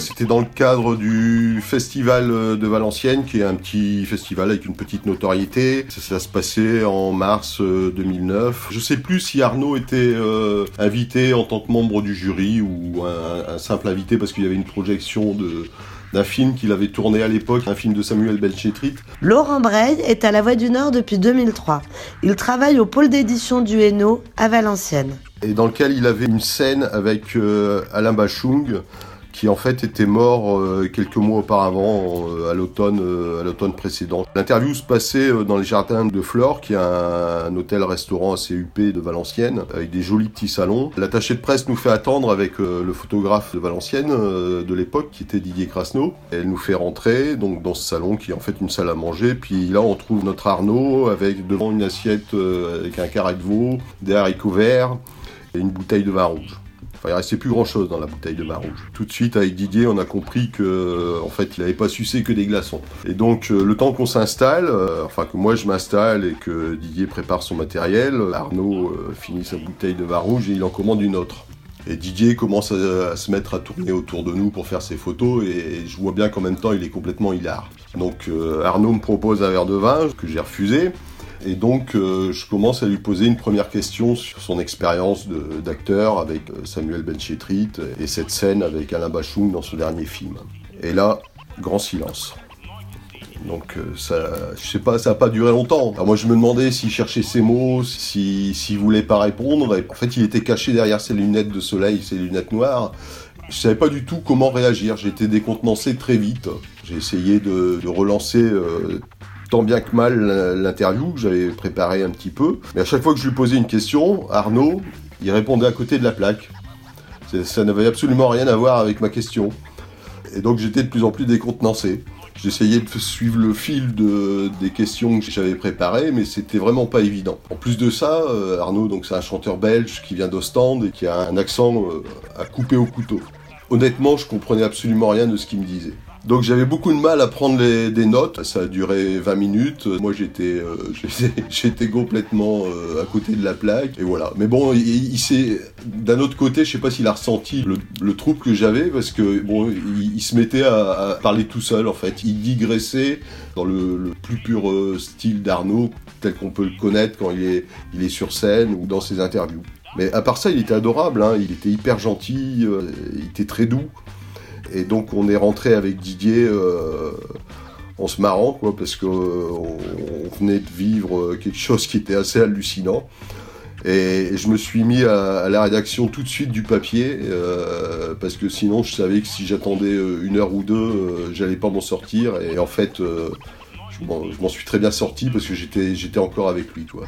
C'était dans le cadre du festival de Valenciennes, qui est un petit festival avec une petite notoriété. Ça, se passait en mars 2009. Je sais plus si Arnaud était euh, invité en tant que membre du jury ou un, simple invité parce qu'il y avait une projection de d'un film qu'il avait tourné à l'époque, un film de Samuel Belchetrit. Laurent Breil est à La Voix du Nord depuis 2003. Il travaille au pôle d'édition du Hainaut à Valenciennes. Et dans lequel il avait une scène avec euh, Alain Bachung, qui en fait était mort euh, quelques mois auparavant, euh, à l'automne euh, à l'automne précédent. L'interview se passait dans les jardins de Flore, qui est un, hôtel-restaurant assez huppé de Valenciennes, avec des jolis petits salons. L'attaché de presse nous fait attendre avec le photographe de Valenciennes de l'époque, qui était Didier Krasno. Elle nous fait rentrer donc dans ce salon, qui est en fait une salle à manger. Puis là, on trouve notre Arnaud avec devant une assiette avec un carré de veau, des haricots verts et une bouteille de vin rouge. Enfin, il restait plus grand chose dans la bouteille de vin rouge. Tout de suite, avec Didier, on a compris que, euh, en fait, il n'avait pas sucé que des glaçons. Et donc, euh, le temps qu'on s'installe, euh, enfin que moi je m'installe et que Didier prépare son matériel, Arnaud finit sa bouteille de vin rouge et il en commande une autre. Et Didier commence à, se mettre à tourner autour de nous pour faire ses photos et je vois bien qu'en même temps il est complètement hilar. Donc Arnaud me propose un verre de vin que j'ai refusé et donc, euh, je commence à lui poser une première question sur son expérience d'acteur avec euh, Samuel Benchetrit et cette scène avec Alain Bachung dans son dernier film. Et là, grand silence. Donc euh, ça, je sais pas, ça a pas duré longtemps. moi je me demandais s'il cherchait ses mots, s'il si, voulait pas répondre. En fait il était caché derrière ses lunettes de soleil, ses lunettes noires. Je savais pas du tout comment réagir. J'étais décontenancé très vite. J'ai essayé de, relancer tant bien que mal l'interview que j'avais préparé un petit peu. Mais à chaque fois que je lui posais une question, Arnaud, il répondait à côté de la plaque. Ça n'avait absolument rien à voir avec ma question. Et donc j'étais de plus en plus décontenancé. J'essayais de suivre le fil des questions que j'avais préparées, mais c'était vraiment pas évident. En plus de ça, euh, Arnaud, donc c'est un chanteur belge qui vient d'Ostende et qui a un accent euh, à couper au couteau. Honnêtement, je comprenais absolument rien de ce qu'il me disait. Donc j'avais beaucoup de mal à prendre des notes. Ça a duré 20 minutes. Moi j'étais euh, j'étais complètement euh, à côté de la plaque et voilà. Mais bon, il, s'est d'un autre côté, je sais pas s'il a ressenti le, trouble que j'avais parce que bon, il, se mettait à, parler tout seul en fait. Il digressait dans le, plus pur euh, style d'Arnaud tel qu'on peut le connaître quand il est il est sur scène ou dans ses interviews. Mais à part ça, il était adorable. Hein. Il était hyper gentil. il était très doux. Et donc on est rentré avec Didier euh, en se marrant, quoi, parce qu'on euh, venait de vivre quelque chose qui était assez hallucinant. Et, je me suis mis à, la rédaction tout de suite du papier, euh, parce que sinon je savais que si j'attendais une heure ou deux, j'allais pas m'en sortir. Et en fait, je m'en suis très bien sorti parce que j'étais encore avec lui. Quoi.